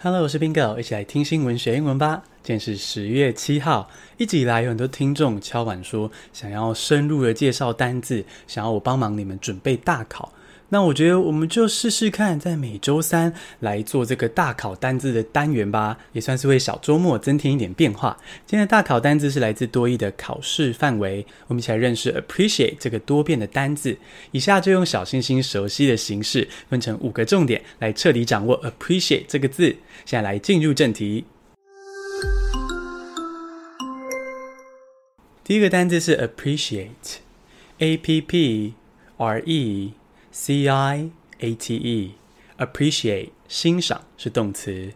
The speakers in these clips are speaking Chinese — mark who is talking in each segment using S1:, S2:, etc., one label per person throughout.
S1: Hello，我是 Bingo，一起来听新闻学英文吧。今天是十月七号，一直以来有很多听众敲碗说想要深入的介绍单字，想要我帮忙你们准备大考。那我觉得我们就试试看，在每周三来做这个大考单字的单元吧，也算是为小周末增添一点变化。今天的大考单字是来自多益的考试范围，我们一起来认识 appreciate 这个多变的单字。以下就用小星星熟悉的形式，分成五个重点，来彻底掌握 appreciate 这个字。现在来进入正题。第一个单字是 appreciate，A P P R E。C I A T E，appreciate 欣赏是动词。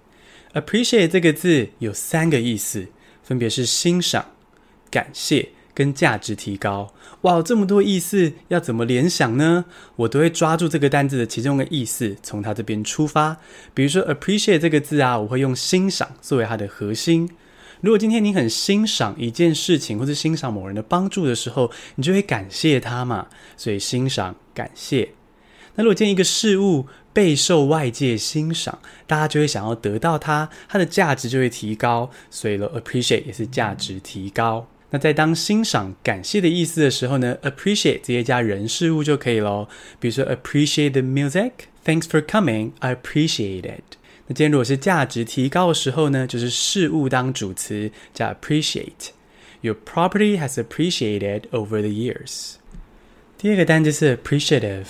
S1: appreciate 这个字有三个意思，分别是欣赏、感谢跟价值提高。哇，这么多意思，要怎么联想呢？我都会抓住这个单字的其中的意思，从它这边出发。比如说 appreciate 这个字啊，我会用欣赏作为它的核心。如果今天你很欣赏一件事情，或是欣赏某人的帮助的时候，你就会感谢他嘛。所以欣赏、感谢。那如果见一个事物备受外界欣赏，大家就会想要得到它，它的价值就会提高，所以呢，appreciate 也是价值提高。那在当欣赏、感谢的意思的时候呢，appreciate 直接加人事物就可以咯。比如说，appreciate the music，thanks for coming，I appreciate it。那今天如果是价值提高的时候呢，就是事物当主词加 appreciate。Your property has appreciated over the years。第二个单词是 appreciative。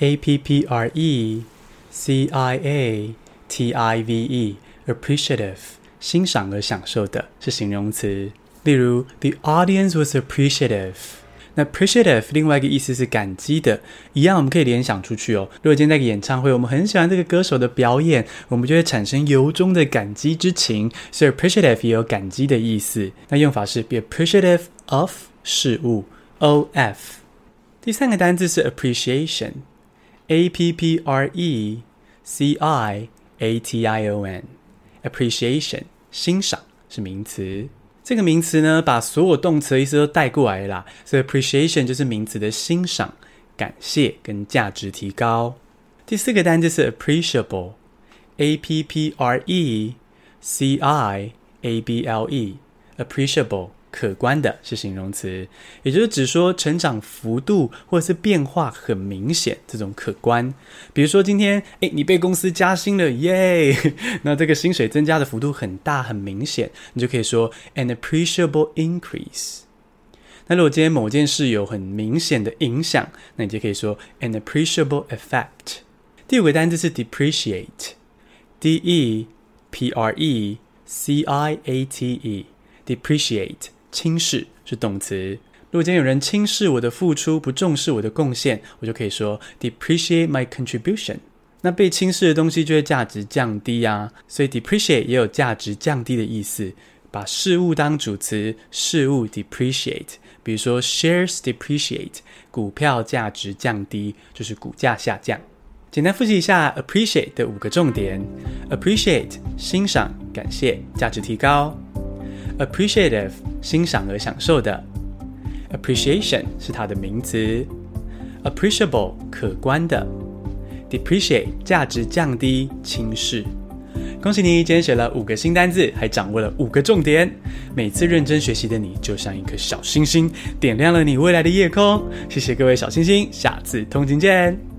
S1: A P P R E C I A T I V E，appreciative，欣赏而享受的是形容词。例如，The audience was appreciative。那 appreciative 另外一个意思是感激的，一样我们可以联想出去哦。如果今天在个演唱会，我们很喜欢这个歌手的表演，我们就会产生由衷的感激之情，所以 appreciative 也有感激的意思。那用法是 be appreciative of 事物，O F。第三个单字是 appreciation。A P P R E C I A T I O N，appreciation 欣赏是名词。这个名词呢，把所有动词的意思都带过来了啦，所以 appreciation 就是名词的欣赏、感谢跟价值提高。第四个单词是 appreciable，A P P R E C I A B L E，appreciable。 可观的是形容词，也就是指说成长幅度或者是变化很明显，这种可观。比如说今天，诶，你被公司加薪了，耶！那这个薪水增加的幅度很大，很明显，你就可以说 an appreciable increase。那如果今天某件事有很明显的影响，那你就可以说 an appreciable effect。第五个单词是 depreciate，d e p r e c i a t e，depreciate。轻视是动词。如果今天有人轻视我的付出，不重视我的贡献，我就可以说 depreciate my contribution。那被轻视的东西就会价值降低啊，所以 depreciate 也有价值降低的意思。把事物当主词，事物 depreciate。比如说 shares depreciate，股票价值降低，就是股价下降。简单复习一下 appreciate 的五个重点：appreciate 欣赏、感谢、价值提高。Appreciative 欣赏而享受的，appreciation 是它的名词，appreciable 可观的，depreciate 价值降低轻视。恭喜你，今天学了五个新单字，还掌握了五个重点。每次认真学习的你，就像一颗小星星，点亮了你未来的夜空。谢谢各位小星星，下次通勤见。